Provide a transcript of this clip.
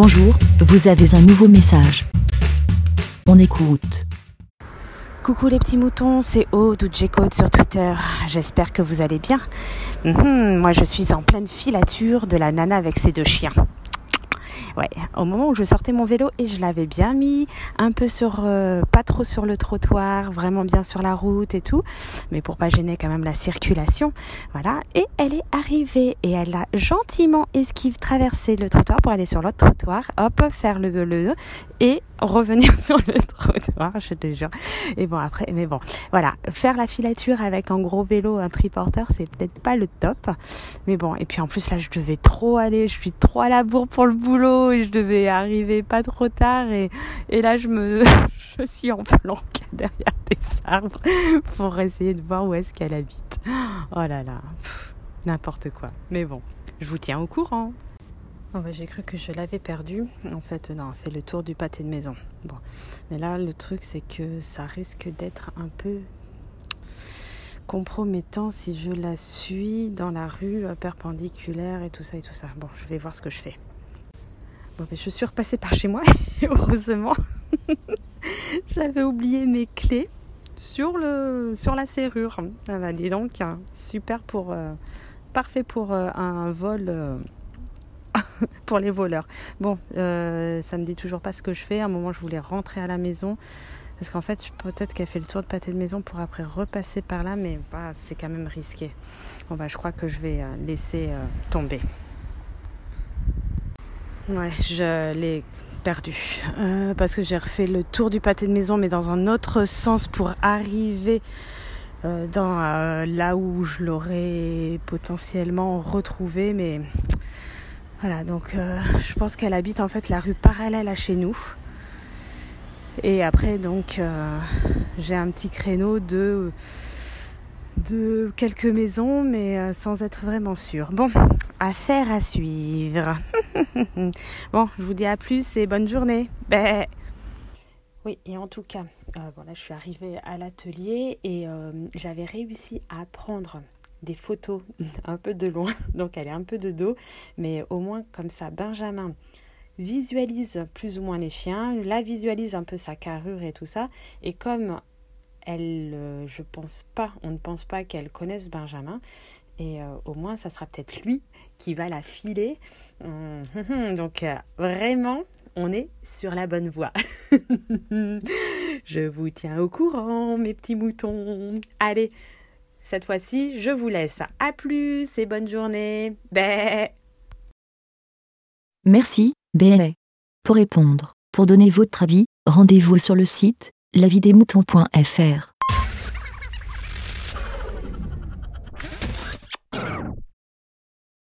Bonjour, vous avez un nouveau message. On écoute. Coucou les petits moutons, c'est Aude ou J-Code sur Twitter. J'espère que vous allez bien. Mhm, moi je suis en pleine filature de la nana avec ses deux chiens. Au moment où je sortais mon vélo et je l'avais bien mis un peu sur, euh, pas trop sur le trottoir, vraiment bien sur la route et tout, mais pour pas gêner quand même la circulation, voilà. Et elle est arrivée et elle a gentiment esquive traversé le trottoir pour aller sur l'autre trottoir, hop, faire le, le et revenir sur le trottoir, je te jure. Et bon après, mais bon, voilà, faire la filature avec un gros vélo, un triporteur, c'est peut-être pas le top, mais bon. Et puis en plus là, je devais trop aller, je suis trop à la bourre pour le boulot et je devais arriver pas trop tard et, là je me, je suis en planque derrière des arbres pour essayer de voir où est-ce qu'elle habite. Oh là là, n'importe quoi. Mais bon, je vous tiens au courant. Oh bah, j'ai cru que je l'avais perdu. En fait, non, on fait le tour du pâté de maison. Bon. Mais là, le truc, c'est que ça risque d'être un peu compromettant si je la suis dans la rue euh, perpendiculaire et tout ça et tout ça. Bon, je vais voir ce que je fais. Bon, mais je suis repassée par chez moi, heureusement. J'avais oublié mes clés sur, le, sur la serrure. Ah bah, dis donc, hein, super pour. Euh, parfait pour euh, un vol pour les voleurs. Bon, euh, ça me dit toujours pas ce que je fais. À un moment, je voulais rentrer à la maison. Parce qu'en fait, peut-être qu'elle fait le tour de pâté de maison pour après repasser par là, mais bah, c'est quand même risqué. Bon, bah, je crois que je vais euh, laisser euh, tomber. Ouais, je l'ai perdu. Euh, parce que j'ai refait le tour du pâté de maison, mais dans un autre sens pour arriver dans là où je l'aurais potentiellement retrouvé. Mais voilà, donc euh, je pense qu'elle habite en fait la rue parallèle à chez nous. Et après, donc, euh, j'ai un petit créneau de, de quelques maisons, mais euh, sans être vraiment sûre. Bon, affaire à suivre. bon, je vous dis à plus et bonne journée. Ben. Oui, et en tout cas, je suis arrivée à l'atelier et j'avais réussi à prendre des photos un peu de loin, donc elle est un peu de dos, mais au moins comme ça, Benjamin visualise plus ou moins les chiens, la visualise un peu sa carrure et tout ça, et comme elle, euh, je pense pas, on ne pense pas qu'elle connaisse Benjamin, et euh, au moins ça sera peut-être lui qui va la filer. Hum. Donc euh, vraiment, on est sur la bonne voie. je vous tiens au courant, mes petits moutons. Allez, cette fois-ci, je vous laisse. À plus et bonne journée. Bé. Merci, BLA. Pour répondre, pour donner votre avis, rendez-vous sur le site lavidemouton.fr.